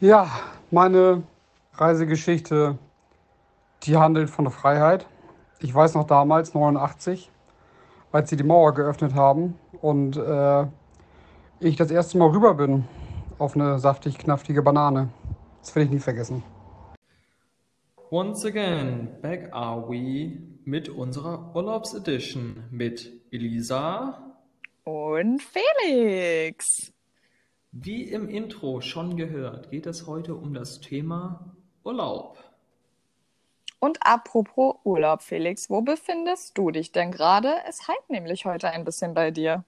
Ja, meine Reisegeschichte, die handelt von der Freiheit. Ich weiß noch damals, 89, als sie die Mauer geöffnet haben und äh, ich das erste Mal rüber bin auf eine saftig knaftige Banane. Das werde ich nie vergessen. Once again, back are we mit unserer Urlaubsedition mit Elisa und Felix. Wie im Intro schon gehört, geht es heute um das Thema Urlaub. Und apropos Urlaub, Felix, wo befindest du dich denn gerade? Es heilt nämlich heute ein bisschen bei dir.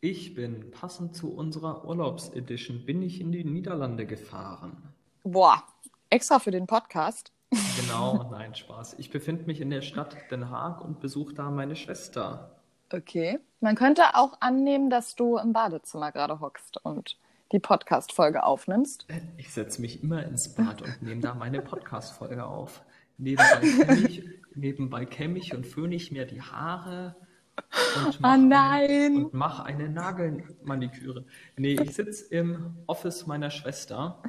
Ich bin, passend zu unserer Urlaubsedition, bin ich in die Niederlande gefahren. Boah, extra für den Podcast? Genau, nein, Spaß. Ich befinde mich in der Stadt Den Haag und besuche da meine Schwester. Okay. Man könnte auch annehmen, dass du im Badezimmer gerade hockst und die Podcast-Folge aufnimmst. Ich setze mich immer ins Bad und nehme da meine Podcast-Folge auf. Nebenbei kämme ich, nebenbei ich und föhne ich mir die Haare und mache oh eine, mach eine Nagelmaniküre. Nee, ich sitze im Office meiner Schwester.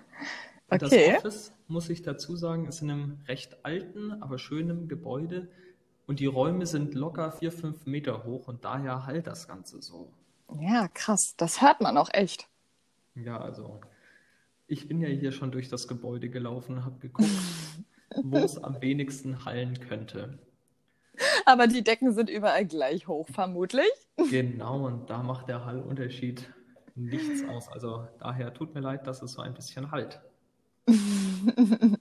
Und okay. das Office, muss ich dazu sagen, ist in einem recht alten, aber schönen Gebäude und die Räume sind locker vier, fünf Meter hoch und daher halt das Ganze so. Ja, krass. Das hört man auch echt. Ja, also ich bin ja hier schon durch das Gebäude gelaufen, habe geguckt, wo es am wenigsten hallen könnte. Aber die Decken sind überall gleich hoch, vermutlich. Genau, und da macht der Hallunterschied nichts aus. Also daher tut mir leid, dass es so ein bisschen halt.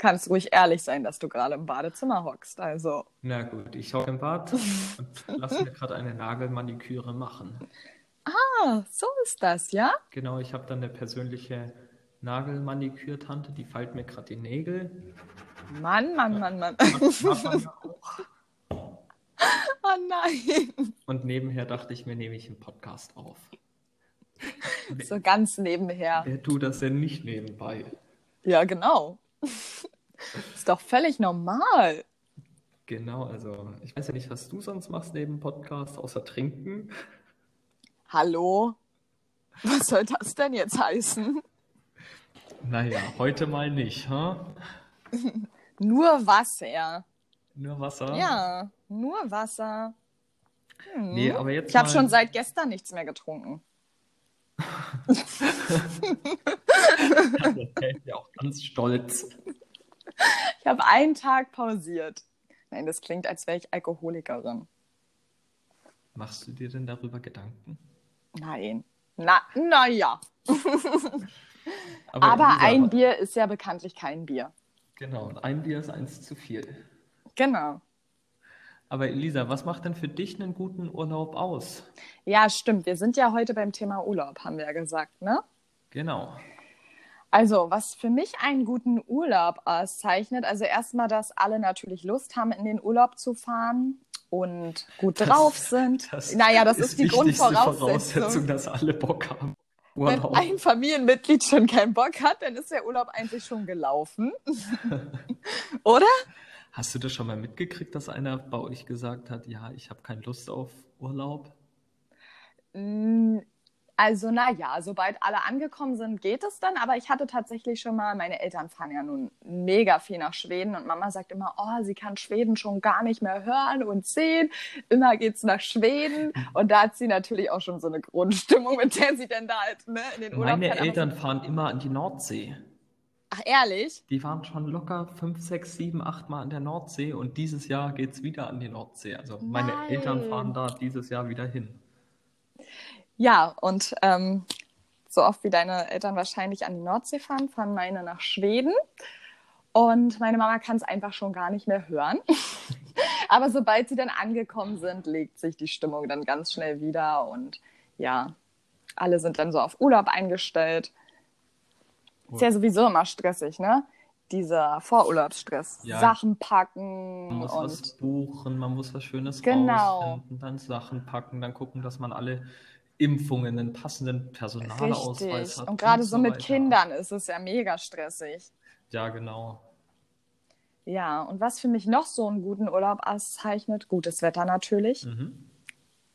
kannst ruhig ehrlich sein, dass du gerade im Badezimmer hockst. Also. Na gut, ich hocke im Bad und lass mir gerade eine Nagelmaniküre machen. Ah, so ist das, ja? Genau, ich habe dann eine persönliche Nagelmanikürtante, die feilt mir gerade die Nägel. Mann, Mann, Mann, Mann. oh nein. Und nebenher dachte ich mir, nehme ich einen Podcast auf. So ganz nebenher. Wer tut das denn nicht nebenbei? Ja, genau. ist doch völlig normal. Genau, also ich weiß ja nicht, was du sonst machst neben Podcast, außer trinken. Hallo? Was soll das denn jetzt heißen? Naja, heute mal nicht, ha? Nur Wasser. Nur Wasser? Ja, nur Wasser. Hm. Nee, aber jetzt ich habe schon seit gestern nichts mehr getrunken. Das hält ja auch ganz stolz. Ich habe einen Tag pausiert. Nein, das klingt, als wäre ich Alkoholikerin. Machst du dir denn darüber Gedanken? Nein. Na, naja. Aber, Aber ein Bier ist ja bekanntlich kein Bier. Genau, und ein Bier ist eins zu viel. Genau. Aber Elisa, was macht denn für dich einen guten Urlaub aus? Ja, stimmt. Wir sind ja heute beim Thema Urlaub, haben wir ja gesagt, ne? Genau. Also, was für mich einen guten Urlaub auszeichnet, also erstmal, dass alle natürlich Lust haben, in den Urlaub zu fahren und gut Das- drauf sind. Das naja, das ist, die wichtigste Grundvoraussetzung. Voraussetzung, dass alle Bock haben. Wenn Urlaub. ein Familienmitglied schon keinen Bock hat, dann ist der Urlaub eigentlich schon gelaufen. Oder? Hast du das schon mal mitgekriegt, dass einer bei euch gesagt hat, ja, ich habe keine Lust auf Urlaub? Mm, Also, naja, sobald alle angekommen sind, geht es dann. Aber ich hatte tatsächlich schon mal, meine Eltern fahren ja nun mega viel nach Schweden und Mama sagt immer, oh, sie kann Schweden schon gar nicht mehr hören und sehen. Immer geht's nach Schweden. Und da hat sie natürlich auch schon so eine Grundstimmung, mit der sie denn da halt ne, in den Urlaub Meine Eltern fahren immer an die Nordsee. Ach, ehrlich? Die waren schon locker fünf, sechs, sieben, acht Mal an der Nordsee und dieses Jahr geht's wieder an die Nordsee. Also meine Nein. Eltern fahren da dieses Jahr wieder hin. Ja, und ähm, so oft wie deine Eltern wahrscheinlich an die Nordsee fahren, fahren meine nach Schweden. Und meine Mama kann es einfach schon gar nicht mehr hören. Aber sobald sie dann angekommen sind, legt sich die Stimmung dann ganz schnell wieder. Und ja, alle sind dann so auf Urlaub eingestellt. Ist ja sowieso immer stressig, ne? Dieser Vorurlaubsstress. Ja. Sachen packen Man muss und was buchen, man muss was Schönes Genau. rausfinden, dann Sachen packen, dann gucken, dass man alle Impfungen, einen passenden Personalausweis richtig. hat. Und gerade so mit weiter. Kindern ist es ja mega stressig. Ja, genau. Ja, und was für mich noch so einen guten Urlaub auszeichnet, gutes Wetter natürlich. Mhm.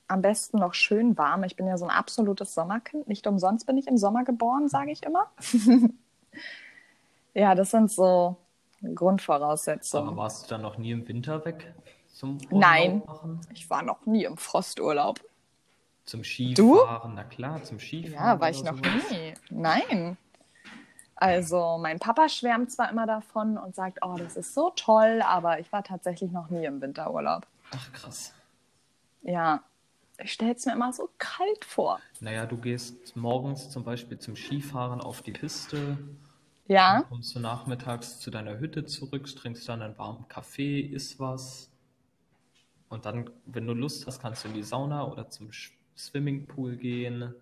am besten noch schön warm. Ich bin ja so ein absolutes Sommerkind. Nicht umsonst bin ich im Sommer geboren, sage ich immer. ja, das sind so Grundvoraussetzungen. Aber warst du dann noch nie im Winter weg? Zum Urlaub Nein. Machen? Ich war noch nie im Frosturlaub. Zum Skifahren, na klar, zum Skifahren. Ja, war ich noch sowas. nie. Nein. Also, mein Papa schwärmt zwar immer davon und sagt, oh, das ist so toll, aber ich war tatsächlich noch nie im Winterurlaub. Ach krass. Ja, ich stelle es mir immer so kalt vor. Naja, du gehst morgens zum Beispiel zum Skifahren auf die Piste, Ja, dann kommst du nachmittags zu deiner Hütte zurück, trinkst dann einen warmen Kaffee, isst was. Und dann, wenn du Lust hast, kannst du in die Sauna oder zum Swimmingpool gehen.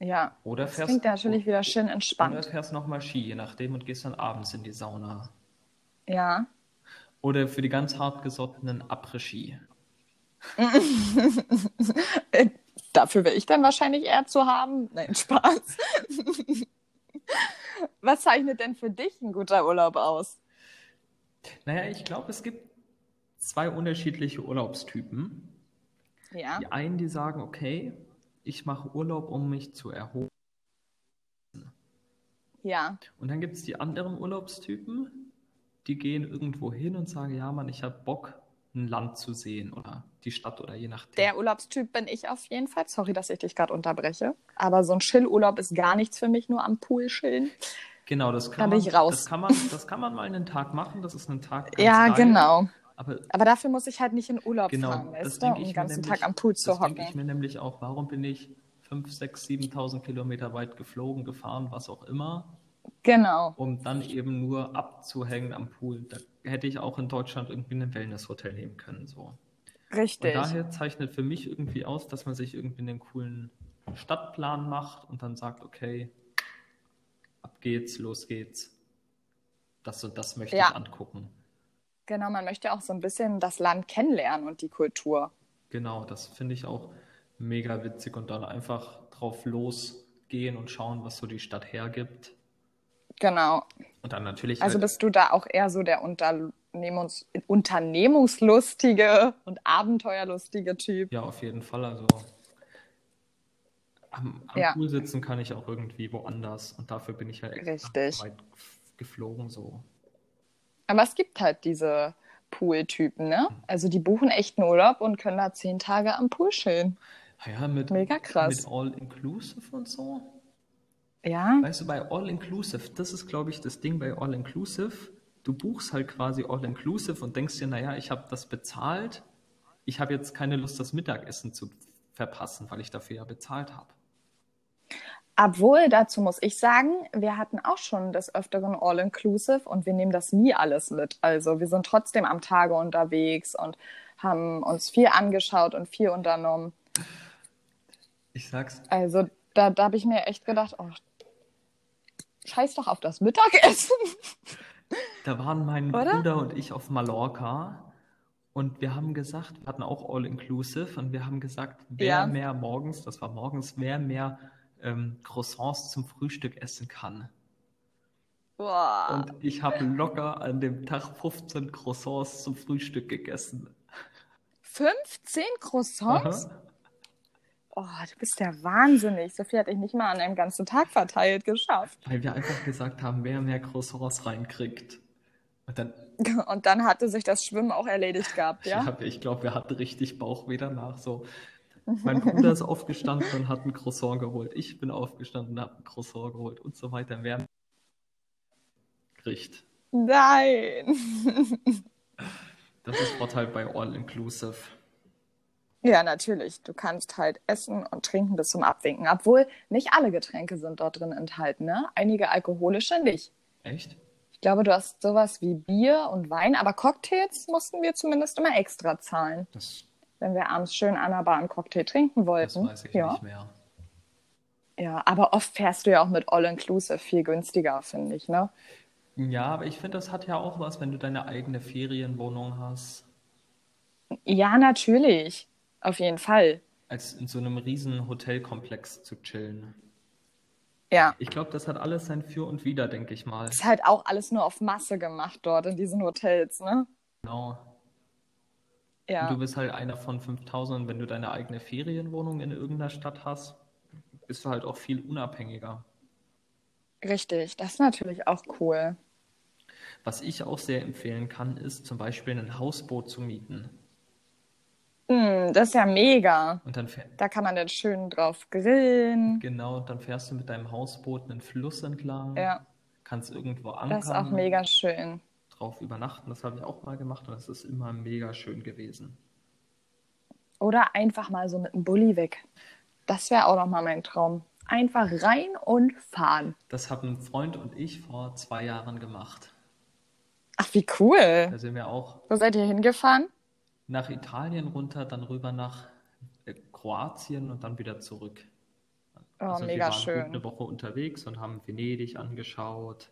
ja. Oder Das fährst, klingt natürlich wieder schön oder entspannt. fährst nochmal Ski, je nachdem, und gehst dann abends in die Sauna. Ja. Oder für die ganz hartgesottenen Après-Ski. Äh, Dafür wäre ich dann wahrscheinlich eher zu haben. Nein, Spaß. Was zeichnet denn für dich ein guter Urlaub aus? Naja, ich glaube, es gibt zwei unterschiedliche Urlaubstypen. Ja, Die einen, die sagen, okay, ich mache Urlaub, um mich zu erholen. ja, Und dann gibt es die anderen Urlaubstypen, die gehen irgendwo hin und sagen, ja, Mann, ich habe Bock, ein Land zu sehen oder die Stadt oder je nachdem. der Urlaubstyp bin ich auf jeden Fall. Sorry, dass ich dich gerade unterbreche. Aber so ein Chillurlaub ist gar nichts für mich, nur am Pool chillen. Genau, das Da kann bin man, ich raus. Das kann man, das kann man mal einen Tag machen, das ist ein Tag Ja, geil. genau. Aber Aber dafür muss ich halt nicht in Urlaub genau, fahren, das weißt du, denke um ich den ganzen nämlich, Tag am Pool zu das denke ich hocken. mir nämlich auch, warum bin ich 5, 6, 7.000 Kilometer weit geflogen, gefahren, was auch immer, Genau. um dann eben nur abzuhängen am Pool. Da hätte ich auch in Deutschland irgendwie ein Wellnesshotel nehmen können. So. Richtig. Und daher zeichnet für mich irgendwie aus, dass man sich irgendwie einen coolen Stadtplan macht und dann sagt, okay, ab geht's, los geht's. Das und das möchte Ja. ich angucken. Genau, man möchte auch so ein bisschen das Land kennenlernen und die Kultur. Genau, das finde ich auch mega witzig und dann einfach drauf losgehen und schauen, was so die Stadt hergibt. Genau. Und dann natürlich Also halt, bist du da auch eher so der Unternehmungs unternehmungslustige und abenteuerlustige Typ? ja, auf jeden Fall. Also am, am Ja. Pool sitzen kann ich auch irgendwie woanders und dafür bin ich halt extra Richtig. weit geflogen so. Aber es gibt halt diese Pool-Typen, ne? Also die buchen echten Urlaub und können da zehn Tage am Pool chillen. Ja, mit, Mega krass. mit All-Inclusive und so. Ja, Weißt du, bei All-Inclusive, das ist, glaube ich, das Ding bei All-Inclusive. Du buchst halt quasi All-Inclusive und denkst dir, naja, ich habe das bezahlt. Ich habe jetzt keine Lust, das Mittagessen zu verpassen, weil ich dafür ja bezahlt habe. obwohl dazu muss ich sagen, wir hatten auch schon des Öfteren All-Inclusive und wir nehmen das nie alles mit. Also wir sind trotzdem am Tage unterwegs und haben uns viel angeschaut und viel unternommen. Ich sag's, Also da, da habe ich mir echt gedacht, oh, scheiß doch auf das Mittagessen. da waren mein Oder? Bruder und ich auf Mallorca und wir haben gesagt, wir hatten auch All-Inclusive und wir haben gesagt, wer Ja. mehr morgens, das war morgens, wer mehr ähm, Croissants zum Frühstück essen kann. Boah. Und ich habe locker an dem Tag 15 Croissants zum Frühstück gegessen. 15 Croissants? Aha. Oh, du bist ja wahnsinnig. So viel hatte ich nicht mal an einem ganzen Tag verteilt geschafft. Weil wir einfach gesagt haben, wer mehr Croissants reinkriegt. Und dann, Und dann hatte sich das Schwimmen auch erledigt gehabt, ja? ja? ich glaube, wir hatten richtig Bauchweh danach. So. Mein Bruder ist aufgestanden und hat ein Croissant geholt. Ich bin aufgestanden und habe ein Croissant geholt und so weiter. Wer kriegt. Nein. Das ist Vorteil bei All Inclusive. Ja, natürlich. Du kannst halt essen und trinken bis zum Abwinken. Obwohl nicht alle Getränke sind dort drin enthalten, ne? Einige alkoholische nicht. Echt? Ich glaube, du hast sowas wie Bier und Wein, aber Cocktails mussten wir zumindest immer extra zahlen, Das, wenn wir abends schön an der Bar einen Cocktail trinken das wollten. weiß ich ja. nicht mehr. Ja, aber oft fährst du ja auch mit All-Inclusive viel günstiger, finde ich, ne? Ja, aber ich finde, das hat ja auch was, wenn du deine eigene Ferienwohnung hast. Ja, natürlich. Auf jeden Fall. als in so einem riesen Hotelkomplex zu chillen. Ja. Ich glaube, das hat alles sein Für und Wider, denke ich mal. Ist halt auch alles nur auf Masse gemacht dort in diesen Hotels, ne? Genau. Und du Ja, bist halt einer von 5000 und wenn du deine eigene Ferienwohnung in irgendeiner Stadt hast, bist du halt auch viel unabhängiger. richtig. Das ist natürlich auch cool. Was ich auch sehr empfehlen kann, ist zum Beispiel ein Hausboot zu mieten. Hm, das ist ja mega. Und dann Da kann man dann schön drauf grillen. genau, dann fährst du mit deinem Hausboot einen Fluss entlang, Ja, kannst irgendwo das ist auch ankern, mega schön. drauf übernachten. Das habe ich auch mal gemacht und das ist immer mega schön gewesen. Oder einfach mal so mit dem Bulli weg. Das wäre auch noch mal mein Traum. Einfach rein und fahren. Das haben ein Freund und ich vor zwei Jahren gemacht. Ach, wie cool. Da sind wir auch Wo seid ihr hingefahren? Nach Italien runter, dann rüber nach äh, Kroatien und dann wieder zurück. Oh, Also wir mega waren gut schön. eine Woche unterwegs und haben Venedig angeschaut.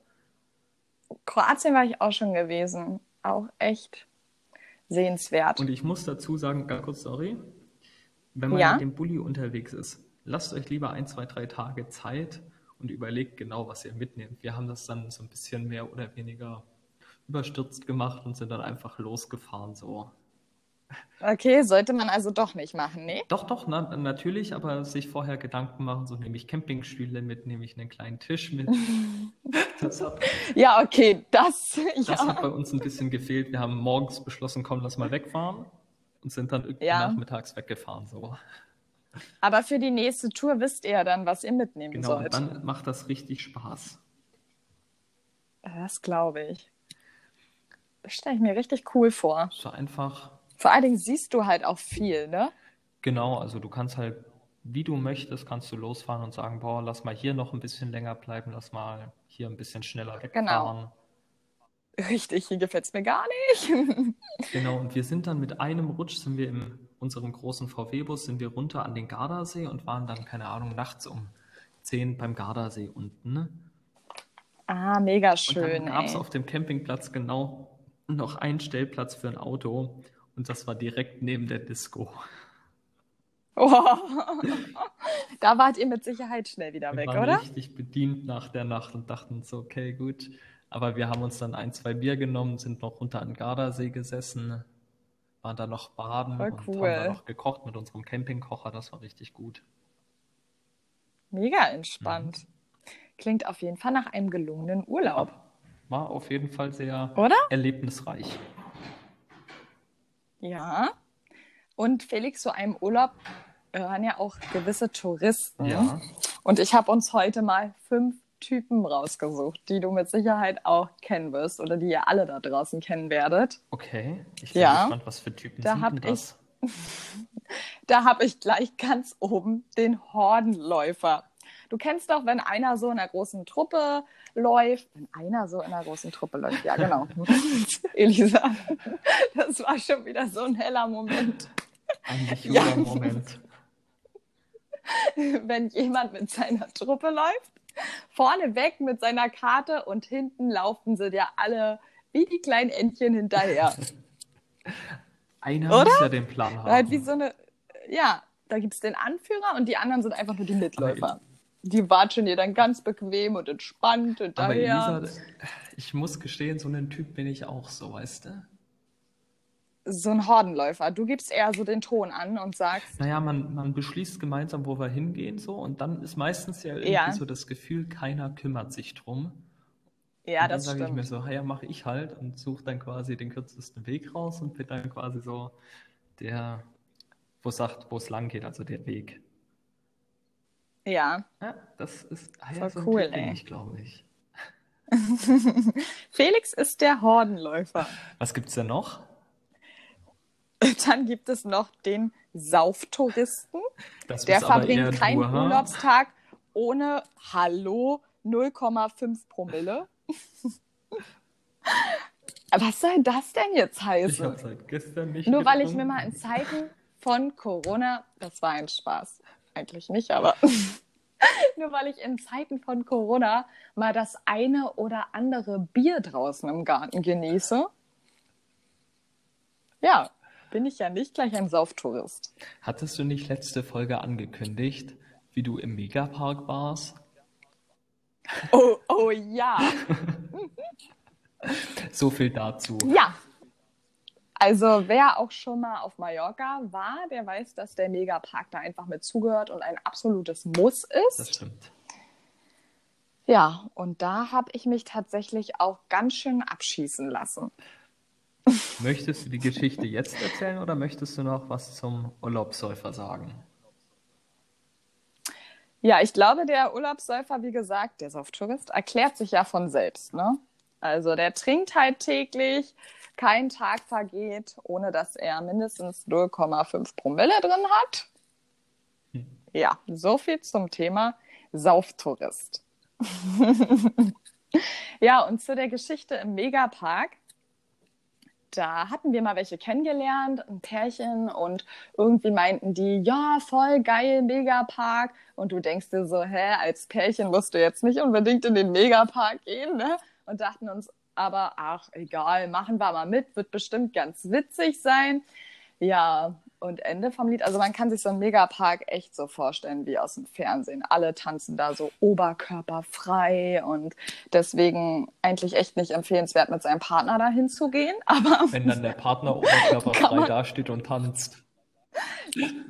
Kroatien war ich auch schon gewesen. Auch echt sehenswert. Und ich muss dazu sagen, ganz kurz, sorry, wenn man Ja? mit dem Bulli unterwegs ist, lasst euch lieber ein, zwei, drei Tage Zeit und überlegt genau, was ihr mitnehmt. Wir haben das dann so ein bisschen mehr oder weniger überstürzt gemacht und sind dann einfach losgefahren so. Okay, sollte man also doch nicht machen, ne? Doch, doch, na, natürlich, aber sich vorher Gedanken machen, so nehme ich Campingstühle mit, nehme ich einen kleinen Tisch mit. Hat, Ja, okay, das, das ja. hat bei uns ein bisschen gefehlt. Wir haben morgens beschlossen, komm, lass mal wegfahren und sind dann irgendwie Ja. nachmittags weggefahren so. Aber für die nächste Tour wisst ihr ja dann, was ihr mitnehmen Genau, sollt. dann macht das richtig Spaß. Das glaube ich. Das stelle ich mir richtig cool vor. So einfach, Vor allen Dingen siehst du halt auch viel, ne? genau, also du kannst halt, wie du möchtest, kannst du losfahren und sagen, boah, lass mal hier noch ein bisschen länger bleiben, lass mal hier ein bisschen schneller Genau. wegfahren. Richtig, hier gefällt es mir gar nicht. Genau, und wir sind dann mit einem Rutsch, sind wir in unserem großen VW-Bus, sind wir runter an den Gardasee und waren dann, keine Ahnung, nachts um 10 beim Gardasee unten. Ah, mega Und schön, dann gab es auf dem Campingplatz genau noch einen Stellplatz für ein Auto und das war direkt neben der Disco. Oh. Da wart ihr mit Sicherheit schnell wieder Wir weg, waren oder? richtig bedient nach der Nacht und dachten uns so, okay, gut. Aber wir haben uns dann ein, zwei Bier genommen, sind noch runter an Gardasee gesessen, waren da noch baden Voll und haben da noch gekocht mit unserem Campingkocher. Das war richtig gut. Mega entspannt. Klingt auf jeden Fall nach einem gelungenen Urlaub, War auf jeden Fall sehr oder? erlebnisreich. Ja. Und Felix, zu einem Urlaub gehören ja auch gewisse Touristen. Ja. Und ich habe uns heute mal fünf Typen rausgesucht, die du mit Sicherheit auch kennen wirst oder die ihr alle da draußen kennen werdet. Okay. Ich bin Ja. gespannt, was für Typen Da sind hab das? Da habe ich gleich ganz oben den Hordenläufer. Du kennst doch, wenn einer so in einer großen Truppe läuft. Wenn einer so in einer großen Truppe läuft, ja genau. Elisa, das war schon wieder so ein heller Moment. Ein Ja. Moment. wenn jemand mit seiner Truppe läuft, vorne weg mit seiner Karte und hinten laufen sie dir alle wie die kleinen Entchen hinterher. Einer Oder? muss ja den Plan haben. halt wie so eine, ja, da gibt es den Anführer und die anderen sind einfach nur die Mitläufer. Die watschen dir dann ganz bequem und entspannt Aber hinterher. Elisa, ich muss gestehen, so ein Typ bin ich auch so, weißt du? So ein Hordenläufer. Du gibst eher so den Ton an und sagst, Naja, man, man beschließt gemeinsam, wo wir hingehen, so, und dann ist meistens ja irgendwie Ja. so das Gefühl, keiner kümmert sich drum. ja, und dann das sage ich mir so, ja, mache ich halt und suche dann quasi den kürzesten Weg raus und bin dann quasi so der, wo sagt, wo es lang geht, also der Weg. Ja. Ja, das ist Voll so cool, ey. ich, glaube ich. Felix ist der Hordenläufer. Was gibt's denn noch? Dann gibt es noch den Sauftouristen. Das Der verbringt keinen du, ha? Urlaubstag ohne Hallo 0,5 Promille. Was soll das denn jetzt Ich habe heißen? seit gestern nicht Nur weil ich mir getrunken. mal in Zeiten von Corona, das war ein Spaß, eigentlich nicht, aber nur weil ich in Zeiten von Corona mal das eine oder andere Bier draußen im Garten genieße. Ja, bin ich ja nicht gleich ein Sauftourist. Hattest du nicht letzte Folge angekündigt, wie du im Megapark warst? Oh, oh ja. So viel dazu. Ja. Also wer auch schon mal auf Mallorca war, der weiß, dass der Megapark da einfach mit zugehört und ein absolutes Muss ist. Das stimmt. Ja, und da habe ich mich tatsächlich auch ganz schön abschießen lassen. Möchtest du die Geschichte jetzt erzählen oder möchtest du noch was zum Urlaubssäufer sagen? Ja, ich glaube, der Urlaubssäufer, wie gesagt, der Sauftourist, erklärt sich ja von selbst. Ne? Also der trinkt halt täglich, kein Tag vergeht, ohne dass er mindestens 0,5 Promille drin hat. Hm. Ja, so viel zum Thema Sauftourist. ja, und zu der Geschichte im Megapark da hatten wir mal welche kennengelernt, ein Pärchen, und irgendwie meinten die, ja, voll geil, Megapark. Und du denkst dir so, hä, als Pärchen musst du jetzt nicht unbedingt in den Megapark gehen, ne? Und dachten uns aber, ach, egal, machen wir mal mit, wird bestimmt ganz witzig sein. Ja, und Ende vom Lied. Also man kann sich so einen Megapark echt so vorstellen wie aus dem Fernsehen. Alle tanzen da so oberkörperfrei und deswegen eigentlich echt nicht empfehlenswert, mit seinem Partner dahin zu gehen. Aber wenn dann der Partner oberkörperfrei man... dasteht und tanzt.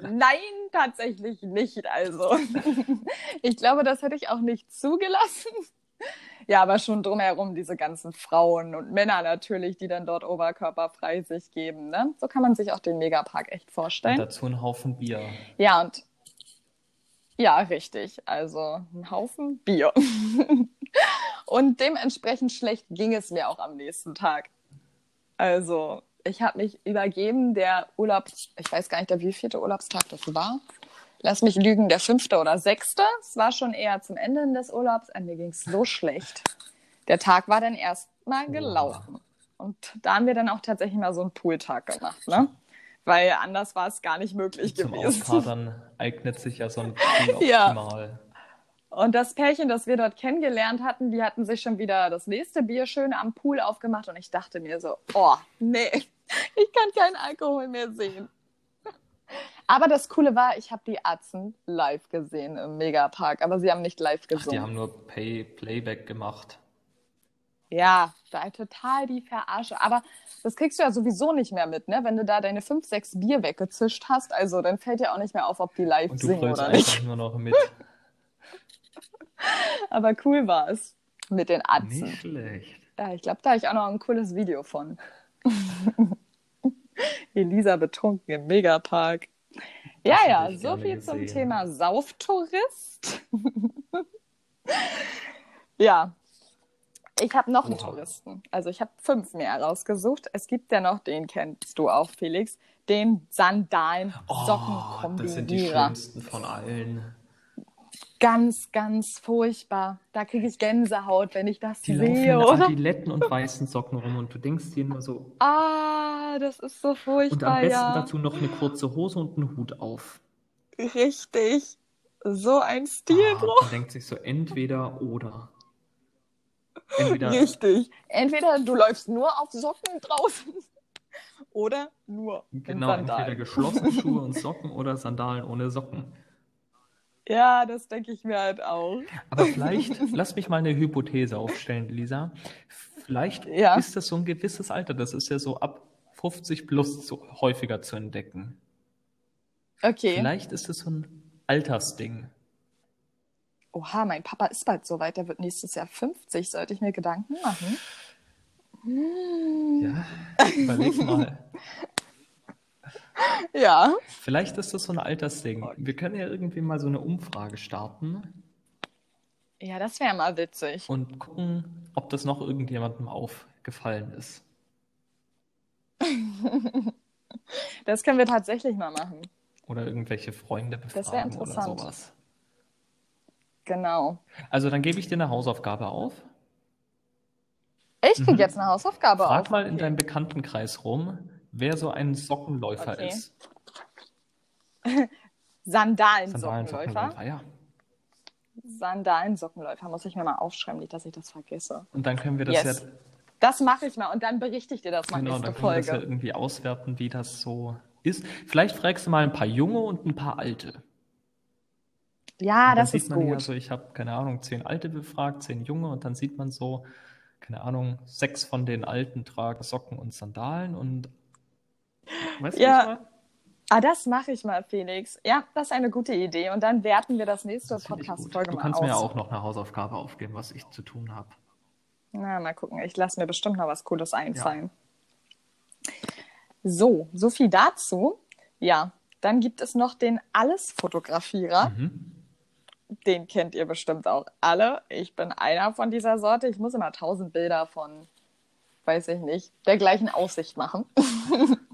Nein, tatsächlich nicht. Also ich glaube, das hätte ich auch nicht zugelassen. Ja, aber schon drumherum diese ganzen Frauen und Männer natürlich, die dann dort oberkörperfrei sich geben. Ne? So kann man sich auch den Megapark echt vorstellen. Und dazu ein Haufen Bier. Ja, und ja, richtig. Also ein Haufen Bier. und dementsprechend schlecht ging es mir auch am nächsten Tag. Also, ich habe mich übergeben, der Urlaub, ich weiß gar nicht, der wievielte Urlaubstag das war lass mich lügen, der fünfte oder sechste. Es war schon eher zum Ende des Urlaubs. Und mir ging es so schlecht. Der Tag war dann erst mal gelaufen. Wow. Und da haben wir dann auch tatsächlich mal so einen Pooltag gemacht, ne? Weil anders war es gar nicht möglich Zum gewesen. Zum Auskadern eignet sich ja so ein Pool optimal. Ja. Und das Pärchen, das wir dort kennengelernt hatten, die hatten sich schon wieder das nächste Bier schön am Pool aufgemacht und ich dachte mir so, oh, nee, ich kann keinen Alkohol mehr sehen. Aber das Coole war, ich habe die Atzen live gesehen im Megapark, aber sie haben nicht live gesungen. Ach, die haben nur Pay Playback gemacht. Ja, da total die Verarsche. Aber das kriegst du ja sowieso nicht mehr mit, ne? Wenn du da deine fünf, sechs Bier weggezischt hast, also dann fällt dir auch nicht mehr auf, ob die live Und du singen oder nicht. nur noch mit. Aber cool war es mit den Atzen. Nicht schlecht. Ja, ich glaube, da habe ich auch noch ein cooles Video von. Elisa betrunken im Megapark. Ja, ja, so viel gesehen. zum Thema Sauftourist. ja, ich habe noch einen. Touristen. Also ich habe fünf mehr rausgesucht. Es gibt ja noch, den kennst du auch, Felix, den Sandalen-Sockenkombinierer. Oh, das sind die schönsten von allen ganz, ganz furchtbar. Da kriege ich Gänsehaut, wenn ich das die sehe. Die laufen Adiletten und weißen Socken rum und du denkst dir nur so. Ah, das ist so furchtbar. Und am besten ja. dazu noch eine kurze Hose und einen Hut auf. Richtig. So ein Stilbruch. Ah, man denkt sich so entweder oder. Entweder Richtig. Entweder du läufst nur auf Socken draußen oder nur genau, in Sandalen. entweder geschlossene Schuhe und Socken oder Sandalen ohne Socken. Ja, das denke ich mir halt auch. Aber vielleicht, lass mich mal eine Hypothese aufstellen, Lisa. Vielleicht ja. ist das so ein gewisses Alter. Das ist ja so ab 50 plus so häufiger zu entdecken. Okay. Vielleicht ist das so ein Altersding. Oha, mein Papa ist bald so weit. Der wird nächstes Jahr 50. Sollte ich mir Gedanken machen? Ja, überleg mal. Ja. Vielleicht ist das so ein Altersding. Wir können ja irgendwie mal so eine Umfrage starten. Ja, das wäre mal witzig. Und gucken, ob das noch irgendjemandem aufgefallen ist. das können wir tatsächlich mal machen. Oder irgendwelche Freunde befragen das wäre interessant. oder sowas. Genau. Also dann gebe ich dir eine Hausaufgabe auf. Ich kriege mhm. jetzt eine Hausaufgabe Frag auf. Frag mal in deinem Bekanntenkreis rum, wer so ein Sockenläufer okay. ist. Sandalen-Sockenläufer. ja. Sandalen-Sockenläufer muss ich mir mal aufschreiben, nicht, dass ich das vergesse. Und dann können wir das yes. ja. Das mache ich mal und dann berichte ich dir das mal genau, nächste dann können Folge. Wir das ja irgendwie auswerten, wie das so ist. Vielleicht fragst du mal ein paar Junge und ein paar Alte. Ja, das ist gut. Ja so, ich habe keine Ahnung, zehn Alte befragt, zehn Junge und dann sieht man so, keine Ahnung, sechs von den Alten tragen Socken und Sandalen und Weißt Ja. du, meine? Ah, das mache ich mal, Felix. Ja, das ist eine gute Idee. Und dann werten wir das nächste Das finde ich gut. Podcast-Folge Du mal kannst aus. mir ja auch noch eine Hausaufgabe aufgeben, was ich zu tun habe. Na, mal gucken. Ich lasse mir bestimmt noch was Cooles einfallen. So, so viel dazu. Ja, dann gibt es noch den Alles-Fotografierer. Mhm. Den kennt ihr bestimmt auch alle. Ich bin einer von dieser Sorte. Ich muss immer tausend Bilder von, weiß ich nicht, der gleichen Aussicht machen.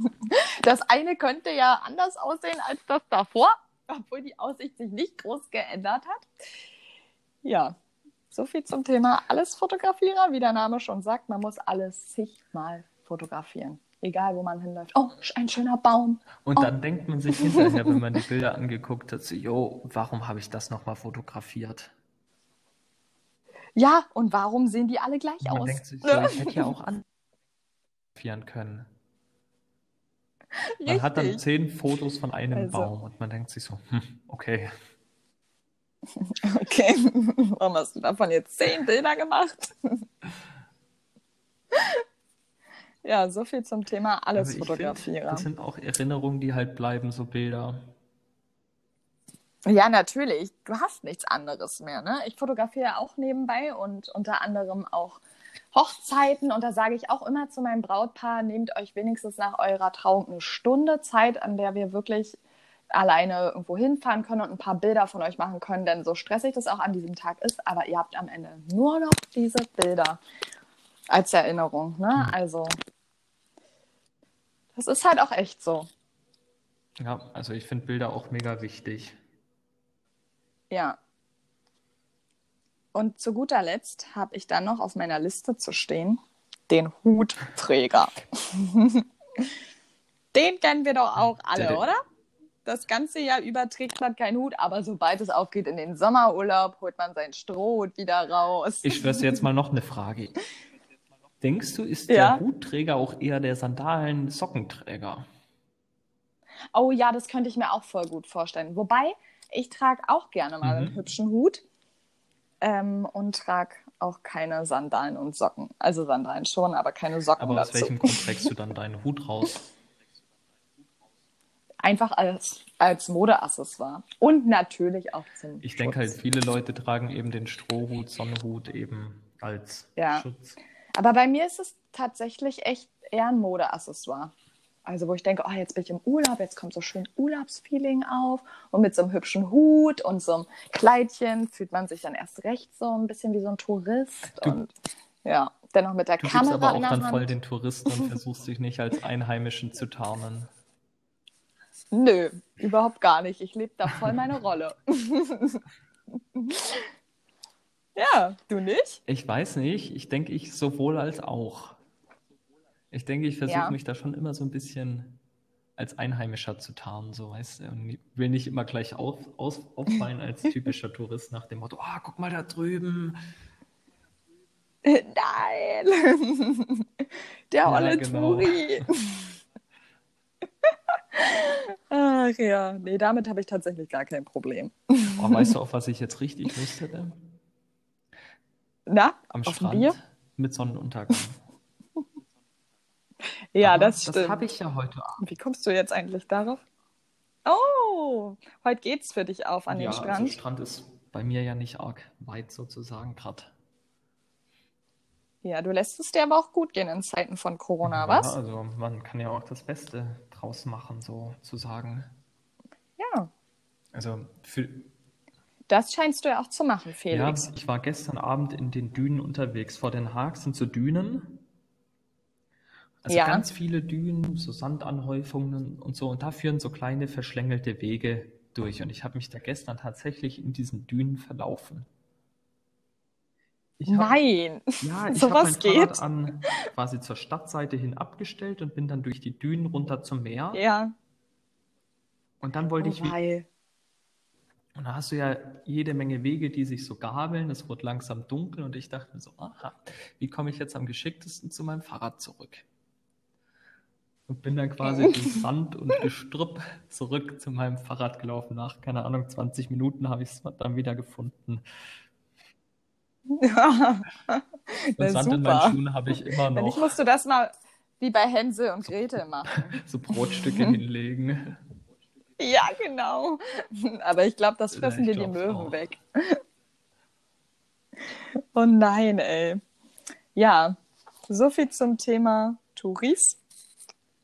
Das eine könnte ja anders aussehen als das davor, obwohl die Aussicht sich nicht groß geändert hat. Ja, so viel zum Thema Alles-Fotografierer. Wie der Name schon sagt, man muss alles zigmal fotografieren. Egal, wo man hinläuft. Oh, ein schöner Baum. Und Oh. dann denkt man sich hinterher, wenn man die Bilder angeguckt hat, so, jo, warum habe ich das nochmal fotografiert? Ja, und warum sehen die alle gleich man aus? denkt sich so, ich hätte ja auch an fotografieren können. Man hat dann Richtig. zehn Fotos von einem Also. Baum und man denkt sich so, hm, okay. Okay, warum hast du davon jetzt zehn Bilder gemacht? Ja, so viel zum Thema Also ich find, Alles-Fotografierer. das sind auch Erinnerungen, die halt bleiben, so Bilder. Ja, natürlich. Du hast nichts anderes mehr. Ne? Ich fotografiere auch nebenbei und unter anderem auch Hochzeiten. Und da sage ich auch immer zu meinem Brautpaar, nehmt euch wenigstens nach eurer Trauung eine Stunde Zeit, an der wir wirklich alleine irgendwo hinfahren können und ein paar Bilder von euch machen können. Denn so stressig das auch an diesem Tag ist, aber ihr habt am Ende nur noch diese Bilder als Erinnerung. Ne? Mhm. Also, das ist halt auch echt so. Ja, also ich finde Bilder auch mega wichtig. Ja. Und zu guter Letzt habe ich dann noch auf meiner Liste zu stehen den Hutträger. Den kennen wir doch auch alle, Der- oder? Das ganze Jahr über trägt man keinen Hut, aber sobald es aufgeht in den Sommerurlaub, holt man seinen Strohhut wieder raus. Ich schwör's jetzt mal noch eine Frage. Denkst du, ist Ja. der Hutträger auch eher der Sandalen-Sockenträger? Oh ja, das könnte ich mir auch voll gut vorstellen. Wobei, ich trage auch gerne mal einen Mhm. hübschen Hut ähm, und trage auch keine Sandalen und Socken. Also Sandalen schon, aber keine Socken Aber aus dazu. welchem Grund trägst du dann deinen Hut raus? Einfach als, als Modeaccessoire. Und natürlich auch zum Ich denke halt, viele Leute tragen eben den Strohhut, Sonnenhut eben als Ja. Schutz. Aber bei mir ist es tatsächlich echt eher ein Modeaccessoire. Also wo ich denke, oh, jetzt bin ich im Urlaub, jetzt kommt so schön Urlaubsfeeling auf und mit so einem hübschen Hut und so einem Kleidchen fühlt man sich dann erst recht so ein bisschen wie so ein Tourist Du- und ja, dennoch mit der Du Kamera aber auch in der dann Hand. voll den Touristen und versuchst dich nicht als Einheimischen zu tarnen. Nö, überhaupt gar nicht. Ich lebe da voll meine Rolle. ja, du nicht? Ich weiß nicht, ich denke, ich sowohl als auch. Ich denke, ich versuche Ja. mich da schon immer so ein bisschen als Einheimischer zu tarnen, so weißt du, und will nicht immer gleich auf, aus, auffallen als typischer Tourist nach dem Motto, ah, guck mal da drüben. Nein. Der Ja, olle genau. Turi. Ach ja, nee, damit habe ich tatsächlich gar kein Problem. Oh, weißt du, auf was ich jetzt richtig Lust hätte? Na, Am Strand mit Sonnenuntergang. Ja, Aber das stimmt. Das habe ich ja heute Abend. Wie kommst du jetzt eigentlich darauf? Oh, heute geht's für dich auf an ja, den Strand. also Strand ist bei mir ja nicht arg weit sozusagen gerade. Ja, du lässt es dir aber auch gut gehen in Zeiten von Corona, Ja, was? also man kann ja auch das Beste draus machen, sozusagen. Ja, Also für, das scheinst du ja auch zu machen, ja, Felix. ich war gestern Abend in den Dünen unterwegs. Vor Den Haag sind so Dünen. Also Ja. ganz viele Dünen, so Sandanhäufungen und so. Und da führen so kleine verschlängelte Wege durch. Und ich habe mich da gestern tatsächlich in diesen Dünen verlaufen. Hab- Nein, Ja, ich So habe mein Fahrrad geht? an quasi zur Stadtseite hin abgestellt und bin dann durch die Dünen runter zum Meer. ja, Und dann wollte oh, ich, wie- weil. und da hast du ja jede Menge Wege, die sich so gabeln. Es wurde langsam dunkel und ich dachte mir so, aha, wie komme ich jetzt am geschicktesten zu meinem Fahrrad zurück? Und bin dann quasi durch Sand und Gestrüpp zurück zu meinem Fahrrad gelaufen. Nach, keine Ahnung, 20 Minuten habe ich es dann wieder gefunden. Ja. Und Sand in meinen. Schuhen habe ich immer noch. musst du das mal, wie bei Hänsel und Gretel machen. So Brotstücke hinlegen. Ja, genau. Aber ich glaube, das Ja, fressen ich dir die Möwen auch. weg. Oh nein, ey. Ja, so viel zum Thema Touris.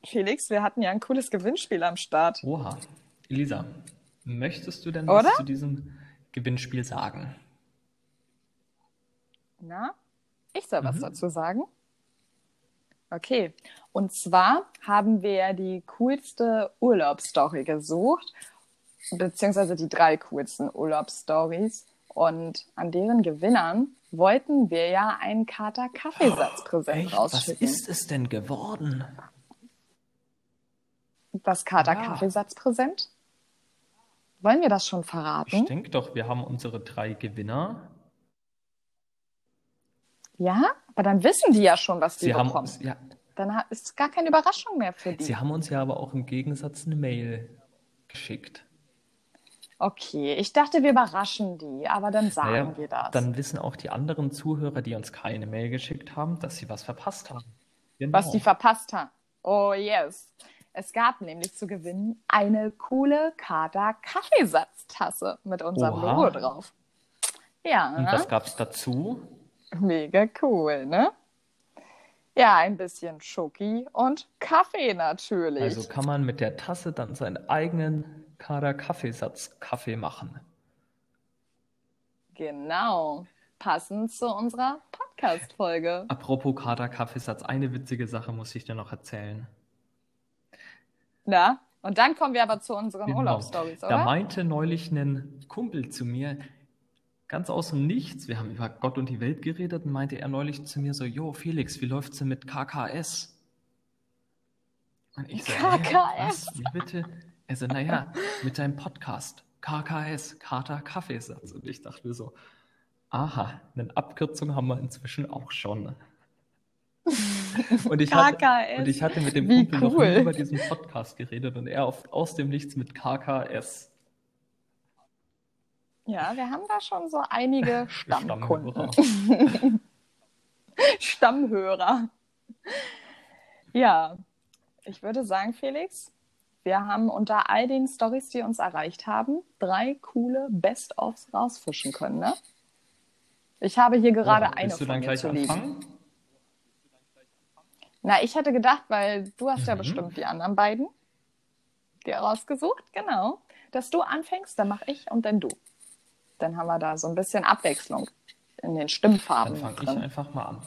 Felix, wir hatten ja ein cooles Gewinnspiel am Start. Oha. Elisa, möchtest du denn Oder? was zu diesem Gewinnspiel sagen? Na, ich soll was Mhm. dazu sagen. Okay, und zwar haben wir die coolste Urlaubsstory gesucht, beziehungsweise die drei coolsten Urlaubsstories. Und an deren Gewinnern wollten wir ja einen Kater Kaffeesatzpräsent? Was rausschicken. ist es denn geworden? das Kater Ja. Kaffeesatzpräsent? Wollen wir das schon Ich verraten? denke doch, wir haben unsere drei Gewinner. Ja, aber dann wissen die ja schon, was die Sie haben, bekommen. uns, ja, Dann ist es gar keine Überraschung mehr für die. Sie haben uns ja aber auch im Gegensatz eine Mail geschickt. Okay, ich dachte, wir überraschen die, aber dann sagen Naja, wir das. Dann wissen auch die anderen Zuhörer, die uns keine Mail geschickt haben, dass sie was verpasst haben. Genau. was die verpasst haben. Oh yes. Es gab nämlich zu gewinnen eine coole Kater Kaffeesatztasse mit unserem Oha. Logo drauf. Ja, Und was gab es dazu? Mega cool, ne? Ja, ein bisschen Schoki und Kaffee natürlich. Also kann man mit der Tasse dann seinen eigenen Kader Kaffeesatz Kaffee machen. Genau. Passend zu unserer Podcast-Folge. Apropos Kader Kaffeesatz, eine witzige Sache muss ich dir noch erzählen. Na? Und dann kommen wir aber zu unseren Genau. Urlaubsstories, Da oder? meinte neulich ein Kumpel zu mir, ganz aus dem Nichts, wir haben über Gott und die Welt geredet, und meinte er neulich zu mir so, Jo, Felix, wie läuft's denn mit KKS? Und ich so, KKS? was? Wie bitte? Er so, naja, mit deinem Podcast, KKS, Kater Kaffeesatz. Und ich dachte mir so, aha, eine Abkürzung haben wir inzwischen auch schon. Und ich, hatte, und ich hatte mit dem Kumpel noch cool. nie über diesen Podcast geredet und er auf, aus dem Nichts mit KKS. Ja, wir haben da schon so einige Stammkunden. Stammhörer. Stammhörer. Ja, ich würde sagen, Felix, wir haben unter all den Stories, die uns erreicht haben, drei coole Best-ofs rausfischen können, ne? Ich habe hier gerade Oha, eine willst du von dann mir gleich zu liegen. anfangen? Na, ich hätte gedacht, weil du hast ja Mhm. bestimmt die anderen beiden dir rausgesucht, genau. Dass du anfängst, dann mache ich und dann du. Dann haben wir da so ein bisschen Abwechslung in den Stimmfarben Dann fange ich einfach mal an.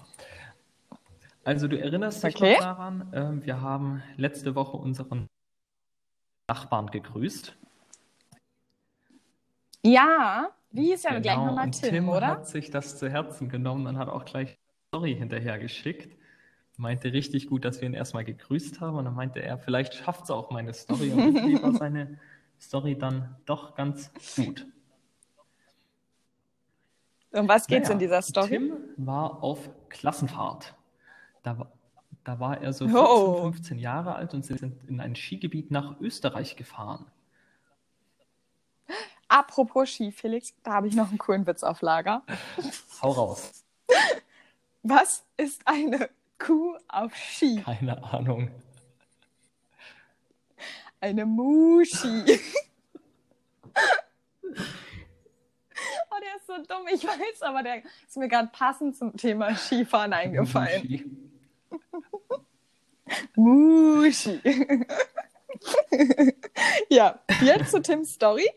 Also du erinnerst dich Okay. daran, ähm, wir haben letzte Woche unseren Nachbarn gegrüßt. Ja, wie hieß ja Genau, gleich nochmal Tim, Tim oder? hat sich das zu Herzen genommen und hat auch gleich eine Story hinterher geschickt. Meinte richtig gut, dass wir ihn erstmal gegrüßt haben. Und dann meinte er, vielleicht schafft es auch meine Story. Und irgendwie war seine Story dann doch ganz gut. Um was geht's Naja, in dieser Story? Tim war auf Klassenfahrt. Da, wa- da war er so Oh. 14, 15 Jahre alt und sie sind in ein Skigebiet nach Österreich gefahren. Apropos Ski, Felix, da habe ich noch einen coolen Witz auf Lager. Hau raus. Was ist eine Kuh auf Ski? Keine Ahnung. Eine Muschi. Oh, der ist so dumm, ich weiß, aber der ist mir gerade passend zum Thema Skifahren eingefallen. Muschi. ja, jetzt zu Tims Story.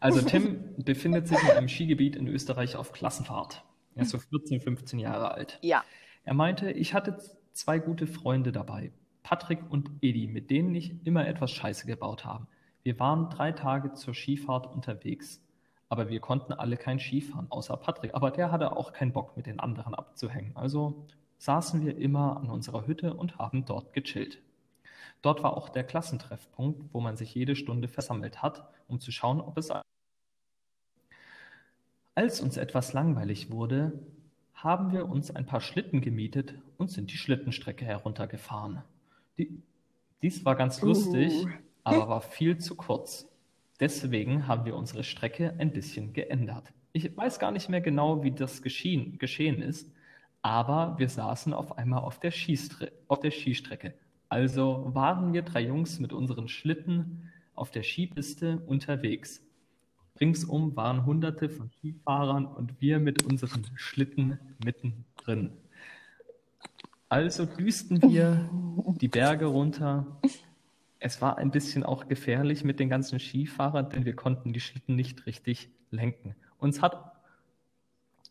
Also Tim befindet sich in einem Skigebiet in Österreich auf Klassenfahrt. Er ist so 14, 15 Jahre alt. Ja. Er meinte, ich hatte zwei gute Freunde dabei, Patrick und Edi, mit denen ich immer etwas Scheiße gebaut habe. Wir waren drei Tage zur Skifahrt unterwegs, aber wir konnten alle kein Skifahren, außer Patrick. Aber der hatte auch keinen Bock, mit den anderen abzuhängen. Also saßen wir immer an unserer Hütte und haben dort gechillt. Dort war auch der Klassentreffpunkt, wo man sich jede Stunde versammelt hat, um zu schauen, ob es als uns etwas langweilig wurde, haben wir uns ein paar Schlitten gemietet und sind die Schlittenstrecke heruntergefahren. Die, dies war ganz lustig, Uh. aber war viel zu kurz. Deswegen haben wir unsere Strecke ein bisschen geändert. Ich weiß gar nicht mehr genau, wie das geschehen, geschehen ist, Aber wir saßen auf einmal auf der, auf der Skistrecke. Also waren wir drei Jungs mit unseren Schlitten auf der Skipiste unterwegs. Ringsum waren hunderte von Skifahrern und wir mit unseren Schlitten mittendrin. Also düsten wir die Berge runter. Es war ein bisschen auch gefährlich mit den ganzen Skifahrern, denn wir konnten die Schlitten nicht richtig lenken. Uns hat,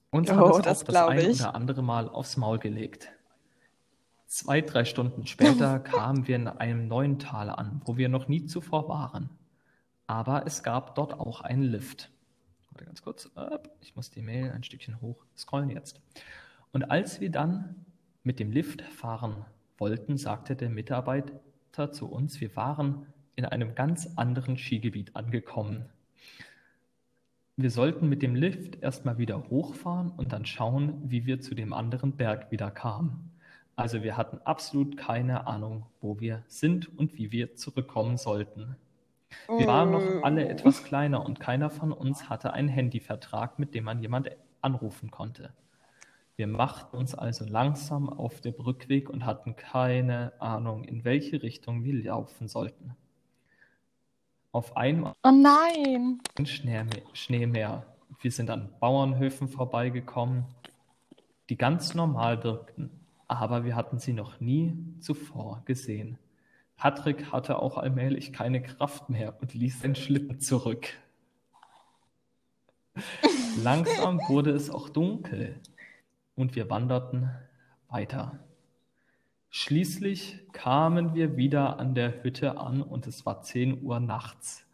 uns Oh, hat es das auch das ein ich. oder andere Mal aufs Maul gelegt. Zwei, drei Stunden später kamen wir in einem neuen Tal an, wo wir noch nie zuvor waren. Aber es gab dort auch einen Lift. Warte ganz kurz. Ich muss die Mail ein Stückchen hoch scrollen jetzt. Und als wir dann mit dem Lift fahren wollten, sagte der Mitarbeiter zu uns, wir waren in einem ganz anderen Skigebiet angekommen. Wir sollten mit dem Lift erstmal wieder hochfahren und dann schauen, wie wir zu dem anderen Berg wieder kamen. Also wir hatten absolut keine Ahnung, wo wir sind und wie wir zurückkommen sollten. Wir waren noch alle etwas kleiner und keiner von uns hatte einen Handyvertrag, mit dem man jemand anrufen konnte. Wir machten uns also langsam auf den Rückweg und hatten keine Ahnung, in welche Richtung wir laufen sollten. Auf einmal Oh nein. ein Schneeme- Schneemeer. Wir sind an Bauernhöfen vorbeigekommen, die ganz normal wirkten, aber wir hatten sie noch nie zuvor gesehen. Patrick hatte auch allmählich keine Kraft mehr und ließ den Schlitten zurück. Langsam wurde es auch dunkel und wir wanderten weiter. Schließlich kamen wir wieder an der Hütte an und es war 10 Uhr nachts.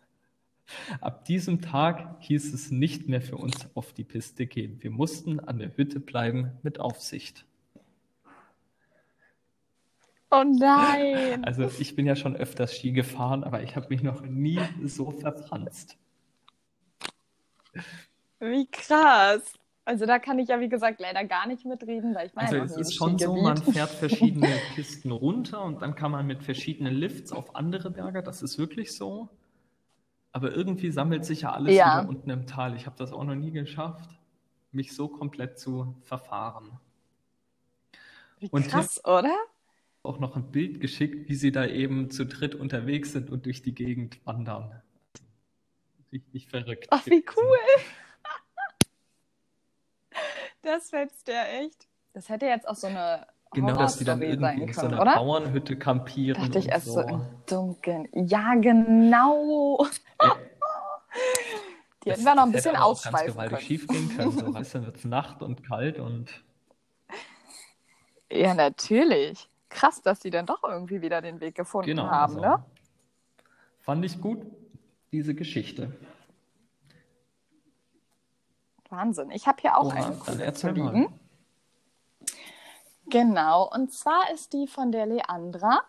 Ab diesem Tag hieß es nicht mehr für uns auf die Piste gehen. Wir mussten an der Hütte bleiben mit Aufsicht. Oh nein. Also ich bin ja schon öfters Ski gefahren, aber ich habe mich noch nie so verfranst. Wie krass. Also da kann ich ja, wie gesagt, leider gar nicht mitreden, weil ich war Also es ist schon so, man fährt verschiedene Pisten runter und dann kann man mit verschiedenen Lifts auf andere Berge, das ist wirklich so. Aber irgendwie sammelt sich ja alles Ja. wieder unten im Tal. Ich habe das auch noch nie geschafft, mich so komplett zu verfahren. Wie Und krass, oder? Auch noch ein Bild geschickt, wie sie da eben zu dritt unterwegs sind und durch die Gegend wandern. Richtig verrückt. Ach, wie gewesen. cool. Das fetzt ja echt. Das hätte jetzt auch so eine Genau, dass die dann irgendwie in so sein einer können, oder? Bauernhütte kampieren Dachte ich und erst so so. im Dunkeln. Ja, genau. Die hätten wir noch ein Das hätte bisschen ganz ausschweifen können. schief gehen können. So, weißt du, dann wird es Nacht und kalt und Ja, natürlich. Krass, dass die dann doch irgendwie wieder den Weg gefunden genau. haben, so. ne? Fand ich gut, diese Geschichte. Wahnsinn. Ich habe hier auch Oha, eine mal. liegen. Genau, und zwar ist die von der Leandra.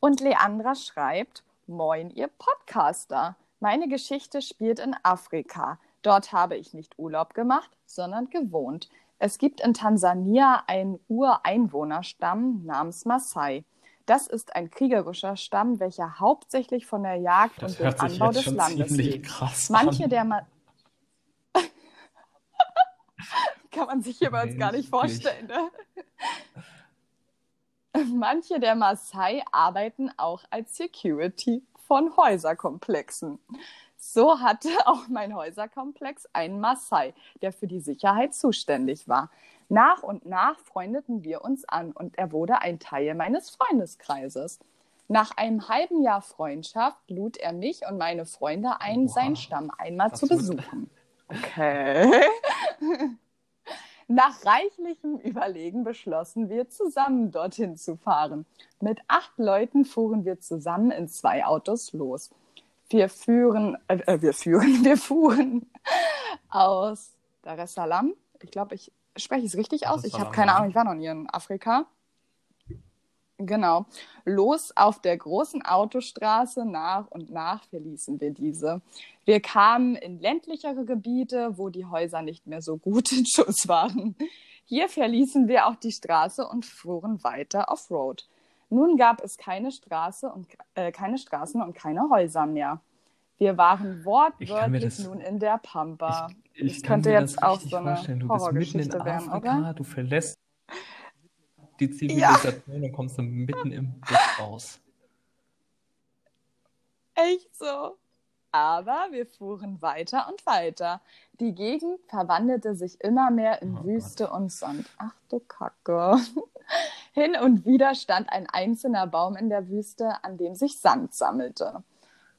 Und Leandra schreibt, Moin, ihr Podcaster. Meine Geschichte spielt in Afrika. Dort habe ich nicht Urlaub gemacht, sondern gewohnt. Es gibt in Tansania einen Ureinwohnerstamm namens Maasai. Das ist ein kriegerischer Stamm, welcher hauptsächlich von der Jagd Das und dem Anbau des Landes lebt. Manche an. der Ma kann man sich hier bei uns gar nicht vorstellen. Ne? Manche der Maasai arbeiten auch als Security von Häuserkomplexen. So hatte auch mein Häuserkomplex einen Maasai, der für die Sicherheit zuständig war. Nach und nach freundeten wir uns an und er wurde ein Teil meines Freundeskreises. Nach einem halben Jahr Freundschaft lud er mich und meine Freunde ein, Oha. seinen Stamm einmal zu besuchen. Okay. Nach reichlichem Überlegen beschlossen wir, zusammen dorthin zu fahren. Mit acht Leuten fuhren wir zusammen in zwei Autos los. Wir führen, äh, äh, wir führen, wir fuhren aus Dar es Salaam. Ich glaube, ich spreche es richtig aus. Ich habe keine. Ahnung, ich war noch nie in Afrika. Genau. Los auf der großen Autostraße nach und nach verließen wir diese. Wir kamen in ländlichere Gebiete, wo die Häuser nicht mehr so gut in Schuss waren. Hier verließen wir auch die Straße und fuhren weiter Offroad. Nun gab es keine Straße und äh, keine Straßen und keine Häuser mehr. Wir waren Ich wortwörtlich das- nun in der Pampa. Ich Das kann könnte jetzt auch so eine vorstellen. Du Horrorgeschichte werden, Afrika, oder? du verlässt die Zivilisation ja. und kommst du mitten im Bus raus. Echt so. Aber wir fuhren weiter und weiter. Die Gegend verwandelte sich immer mehr in oh Wüste Gott. und Sand. Ach du Kacke. Hin und wieder stand ein einzelner Baum in der Wüste, an dem sich Sand sammelte.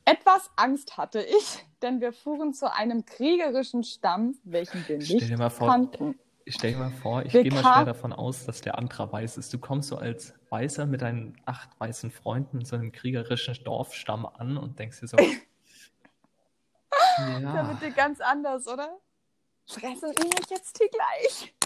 Etwas Angst hatte ich, denn wir fuhren zu einem kriegerischen Stamm, welchen wir nicht vor, kannten. Stell dir mal vor, ich gehe mal schwer davon aus, dass der Antra weiß ist. Du kommst so als Weißer mit deinen acht weißen Freunden in so einem kriegerischen Dorfstamm an und denkst dir so, ja. Da wird dir ganz anders, oder? Fressen die mich jetzt hier gleich?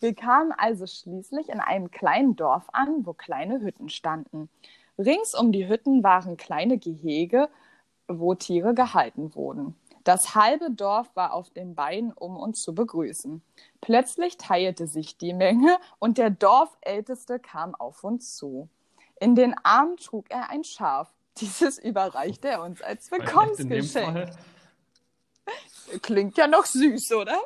Wir kamen also schließlich in einem kleinen Dorf an, wo kleine Hütten standen. Rings um die Hütten waren kleine Gehege, wo Tiere gehalten wurden. Das halbe Dorf war auf den Beinen, um uns zu begrüßen. Plötzlich teilte sich die Menge und der Dorfälteste kam auf uns zu. In den Armen trug er ein Schaf. Dieses überreichte er uns als Willkommensgeschenk. Klingt ja noch süß, oder?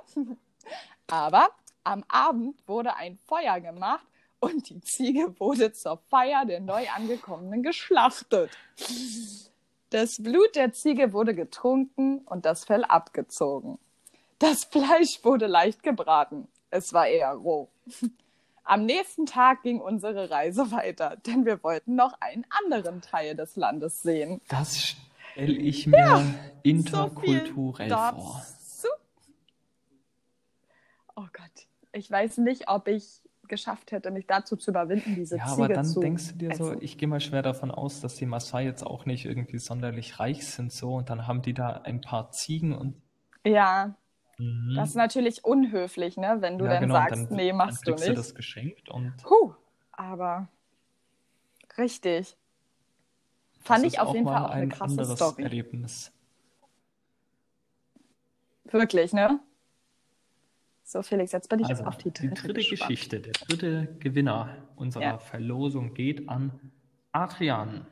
Aber am Abend wurde ein Feuer gemacht und die Ziege wurde zur Feier der neu angekommenen geschlachtet. Das Blut der Ziege wurde getrunken und das Fell abgezogen. Das Fleisch wurde leicht gebraten. Es war eher roh. Am nächsten Tag ging unsere Reise weiter, denn wir wollten noch einen anderen Teil des Landes sehen. Das stelle ich mir ja, interkulturell so vor. Oh Gott, ich weiß nicht, ob ich geschafft hätte, mich dazu zu überwinden, diese ja, Ziege aber dann zu denkst du dir so, ich gehe mal schwer davon aus, dass die Maasai jetzt auch nicht irgendwie sonderlich reich sind so und dann haben die da ein paar Ziegen und ja, Mhm. Das ist natürlich unhöflich, ne? wenn du ja, dann genau, sagst, dann, nee, machst dann du nicht. Du das geschenkt und. Puh, aber richtig. Fand ich auf jeden Fall auch eine krasse Story. Erlebnis. Wirklich, ne? So, Felix, jetzt bin ich also, auf die dritte, die dritte Geschichte. Der dritte Gewinner unserer ja. Verlosung geht an Adrian.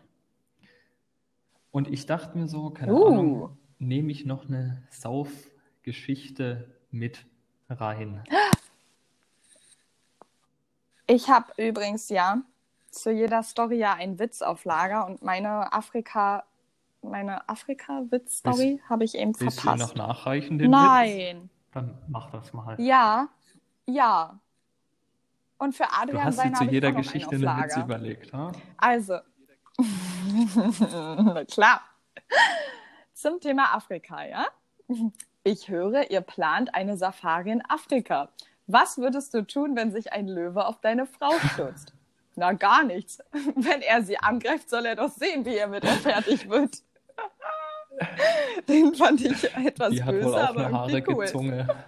Und ich dachte mir so, keine uh. Ahnung, nehme ich noch eine Sauf Geschichte mit rein. Ich habe übrigens ja zu jeder Story ja einen Witz auf Lager und meine Afrika meine Afrika-Witz-Story habe ich eben verpasst. Willst du noch nachreichen, den Nein. Witz? Dann mach das mal. Ja, ja. Und für Adrian du hast dir zu jeder Geschichte einen, Witz überlegt, ha? Also, na klar. Zum Thema Afrika, ja? Ich höre, ihr plant eine Safari in Afrika. Was würdest du tun, wenn sich ein Löwe auf deine Frau stürzt? Na, gar nichts. Wenn er sie angreift, soll er doch sehen, wie er mit ihr fertig wird. Den fand ich etwas Die böse, hat wohl auch aber eine cool. Zunge.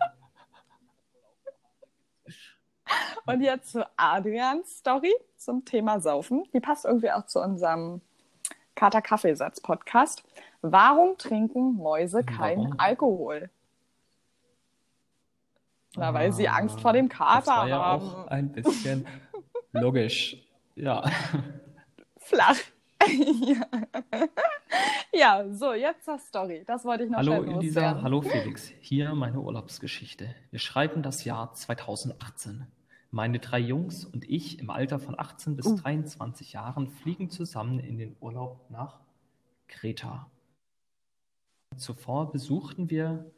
Und jetzt zu Adrians Story zum Thema Saufen. Die passt irgendwie auch zu unserem Kater-Kaffeesatz-Podcast. Warum trinken Mäuse keinen Warum? Alkohol? Na, ah, weil sie Angst vor dem Kater das war ja haben. Auch ein bisschen logisch. Ja. Flach. ja. Ja, so, jetzt zur Story. Das wollte ich noch Hallo Elisa, hallo Felix. Hier meine Urlaubsgeschichte. Wir schreiben das Jahr 2018. Meine drei Jungs und ich im Alter von 18 bis uh. 23 Jahren fliegen zusammen in den Urlaub nach Kreta. Zuvor besuchten wir,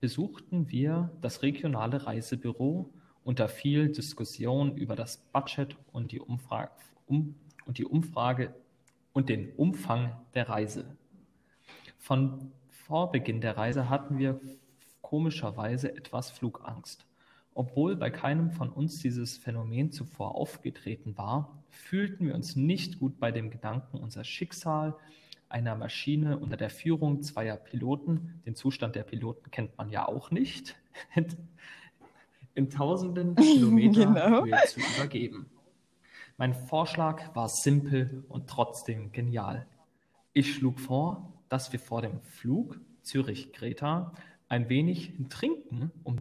besuchten wir das regionale Reisebüro unter viel Diskussion über das Budget und die Umfrage, um, und die Umfrage und den Umfang der Reise. Von Vorbeginn der Reise hatten wir komischerweise etwas Flugangst. Obwohl bei keinem von uns dieses Phänomen zuvor aufgetreten war, fühlten wir uns nicht gut bei dem Gedanken, unser Schicksal einer Maschine unter der Führung zweier Piloten, den Zustand der Piloten kennt man ja auch nicht, in tausenden Kilometer genau. Höhe zu übergeben. Mein Vorschlag war simpel und trotzdem genial. Ich schlug vor, dass wir vor dem Flug Zürich-Greta ein wenig trinken, um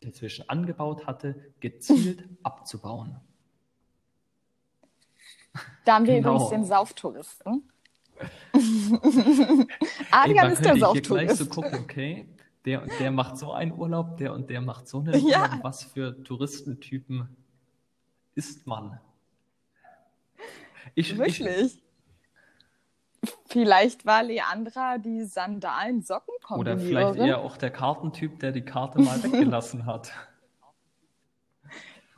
inzwischen angebaut hatte, gezielt abzubauen. Da haben wir genau. übrigens den Sauftouristen. Adrian ist der Sauftourist. so gucken, okay, der und der macht so einen Urlaub, der und der macht so einen Ja. Urlaub. Was für Touristentypen ist man? Ich, ich, Wirklich. Vielleicht war Leandra die Sandalen-Socken-Kombiniererin. oder vielleicht eher auch der Kartentyp, der die Karte mal weggelassen hat.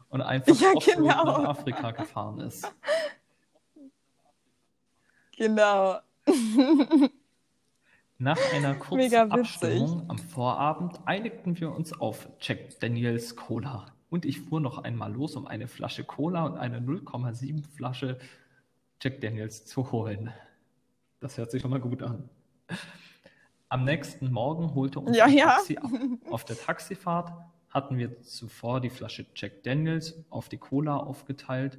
Und einfach Ja, genau. nach Afrika gefahren ist. Genau. Nach einer kurzen. Abstimmung am Vorabend einigten wir uns auf Jack Daniels Cola. Und ich fuhr noch einmal los, um eine Flasche Cola und eine 0,7 Flasche Jack Daniels zu holen. Das hört sich schon mal gut an. Am nächsten Morgen holte uns Ja, ein ja. Taxi ab. Auf der Taxifahrt hatten wir zuvor die Flasche Jack Daniels auf die Cola aufgeteilt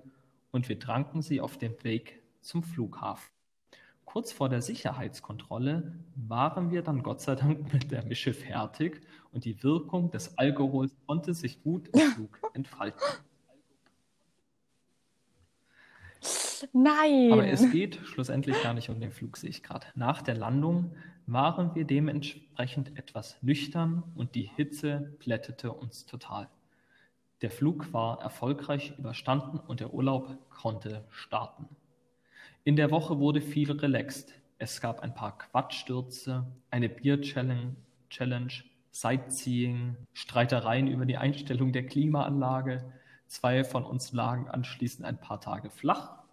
und wir tranken sie auf dem Weg zum Flughafen. Kurz vor der Sicherheitskontrolle waren wir dann Gott sei Dank mit der Mische fertig und die Wirkung des Alkohols konnte sich gut im Flug entfalten. Nein. Aber es geht schlussendlich gar nicht um den Flug, sehe ich gerade. Nach der Landung waren wir dementsprechend etwas nüchtern und die Hitze plättete uns total. Der Flug war erfolgreich überstanden und der Urlaub konnte starten. In der Woche wurde viel relaxed. Es gab ein paar Quatschstürze, eine Bier-Challenge, Challenge, Sightseeing, Streitereien über die Einstellung der Klimaanlage. Zwei von uns lagen anschließend ein paar Tage flach.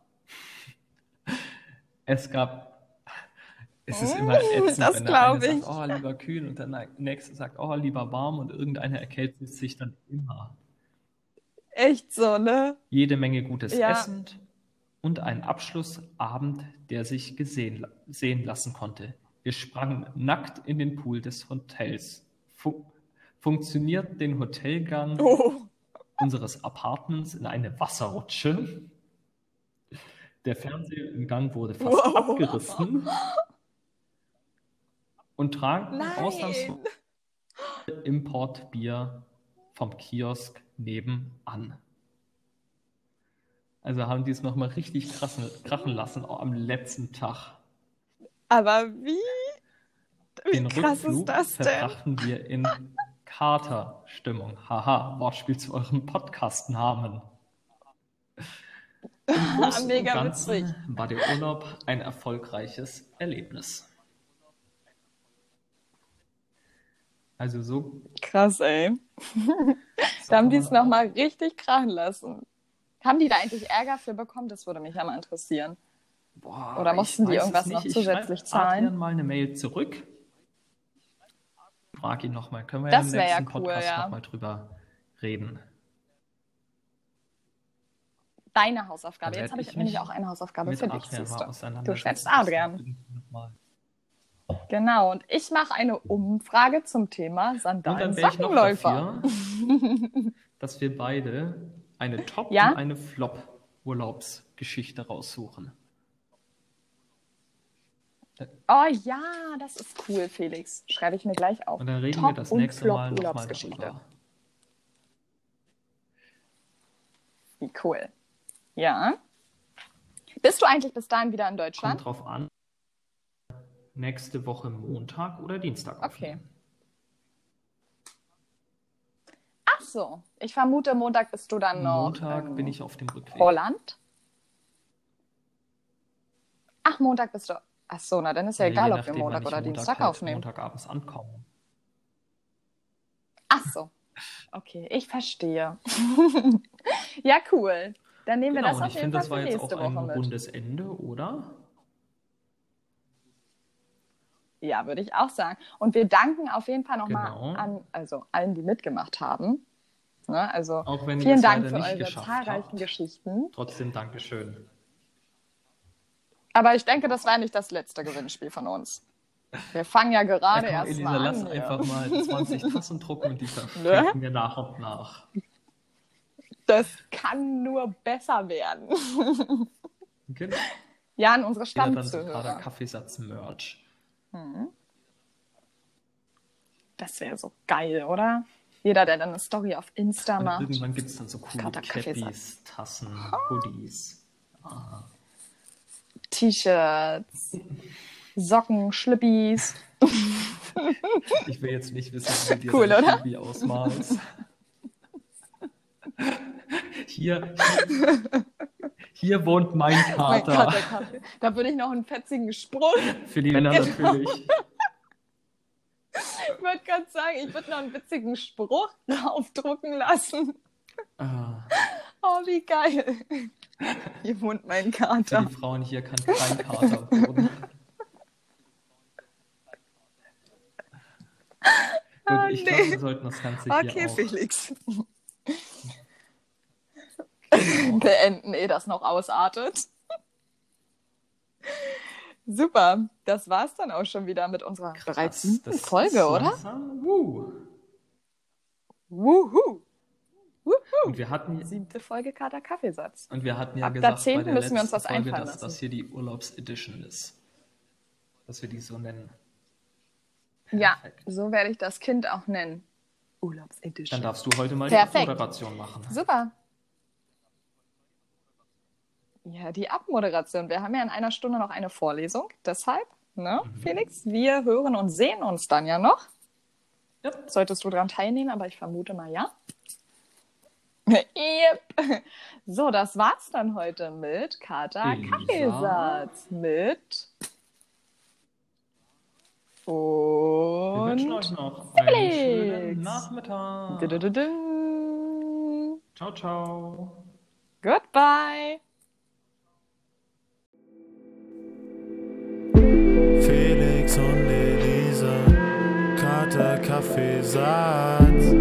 Es gab, es ist immer ätzend, Mm, das wenn der eine ich. sagt, oh, lieber kühl und der nächste sagt, oh, lieber warm und irgendeiner erkältet sich dann immer. Echt so, ne? Jede Menge gutes Ja. Essen und ein Abschlussabend, der sich gesehen, sehen lassen konnte. Wir sprangen nackt in den Pool des Hotels. Fu funktioniert den Hotelgang Oh. unseres Apartments in eine Wasserrutsche. Der Fernseher im Gang wurde fast Wow. abgerissen und tranken Nein. ausnahmsweise Importbier vom Kiosk nebenan. Also haben die es nochmal richtig krassen, krachen lassen, auch am letzten Tag. Aber wie? Wie Den krass Rückflug ist das denn? verbrachten wir in Katerstimmung. Haha, Wortspiel zu eurem Podcast-Namen. Im Mega witzig. war der Urlaub ein erfolgreiches Erlebnis. Also so. Krass, ey. Da haben die es nochmal richtig krachen lassen. Haben die da eigentlich Ärger für bekommen? Das würde mich ja mal interessieren. Boah, Oder ich mussten die irgendwas noch Ich zusätzlich schreib zahlen? Adrian mal eine Mail zurück. Frag ihn nochmal. Können wir Das ja im ja nächsten cool, Podcast ja. nochmal drüber reden. Deine Hausaufgabe. Jetzt habe ich, ich nämlich auch eine Hausaufgabe für dich, du. Du schätzt Adrian. Genau, und ich mache eine Umfrage zum Thema Und Sandalen dann wäre ich noch Sockenläufer. dafür, dass wir beide eine Top- Ja? und eine Flop-Urlaubsgeschichte raussuchen. Oh ja, das ist cool, Felix. Schreibe ich mir gleich auf. Und dann reden Top- wir das nächste Mal nochmal darüber. Wie cool. Ja. Bist du eigentlich bis dahin wieder in Deutschland? Kommt drauf an. Nächste Woche Montag oder Dienstag. Okay. Ach so. Ich vermute, Montag bist du dann noch Montag in bin ich auf dem Rückweg. Holland. Ach, Montag bist du. Ach so, na dann ist ja Je egal, ob wir Montag oder Montag Dienstag halt aufnehmen. Montagabends ankommen. Ach so. Okay, ich verstehe. ja, cool. Dann nehmen wir Genau, das und auf ich jeden finde, Fall das war für jetzt nächste auch ein Woche mit. rundes Ende, oder? Ja, würde ich auch sagen. Und wir danken auf jeden Fall nochmal Genau. an also allen, die mitgemacht haben. Ne? Also vielen Dank für eure zahlreichen habt. Geschichten. Trotzdem Dankeschön. Aber ich denke, das war nicht das letzte Gewinnspiel von uns. Wir fangen ja gerade Ja, komm, erst Elisa, mal lass an. hier. einfach mal 20 Tassen drucken und die Ne? verschicken wir nach und nach. Das kann nur besser werden. Genau. Ja, an unsere Ja, dann so Stammzuhörer. Kaffeesatz-Merch. Das wäre so geil, oder? Jeder, der dann eine Story auf Insta Und macht. irgendwann gibt es dann so coole Cappies. Tassen, Hoodies. T-Shirts, Socken, Schlippis. Ich will jetzt nicht wissen, wie du Cool, oder? Kiwi ausmalst. Hier, hier, hier wohnt mein Mein Kater. Da würde ich noch einen fetzigen Spruch. Für die Männer Genau. natürlich. Ich wollte gerade sagen, ich würde noch einen witzigen Spruch draufdrucken lassen. Ah, Oh, wie geil. Hier wohnt mein für Kater. die Frauen hier kann kein Kater wohnen. Ah, Gut, ich nee. glaube, wir sollten das Ganze Okay, hier auch. Felix. Beenden, ehe das noch ausartet. Super, das war's dann auch schon wieder mit unserer bereits siebten das Folge, oder? langsam- Wuh. Wuhu! Und wir hatten, Siebte Folge Kater Kaffeesatz. und wir hatten ja Ab der gesagt, bei der müssen wir uns was Folge, dass lassen. das hier die Urlaubsedition ist. Dass wir die so nennen. Ja, Perfekt. so werde ich das Kind auch nennen. Urlaubsedition. Dann darfst du heute mal Perfekt. die Moderation machen. Super. Ja, die Abmoderation. Wir haben ja in einer Stunde noch eine Vorlesung. Deshalb, ne, Mhm. Felix, wir hören und sehen uns dann ja noch. Ja. Solltest du daran teilnehmen, aber ich vermute mal ja. Yep. So, das war's dann heute mit Kater. Kaffeesatz. Mit. Wir wünschen euch Und. noch einen Felix. schönen Nachmittag. Ciao, ciao. Goodbye. Felix und Elisa, Kater, Kaffeesatz,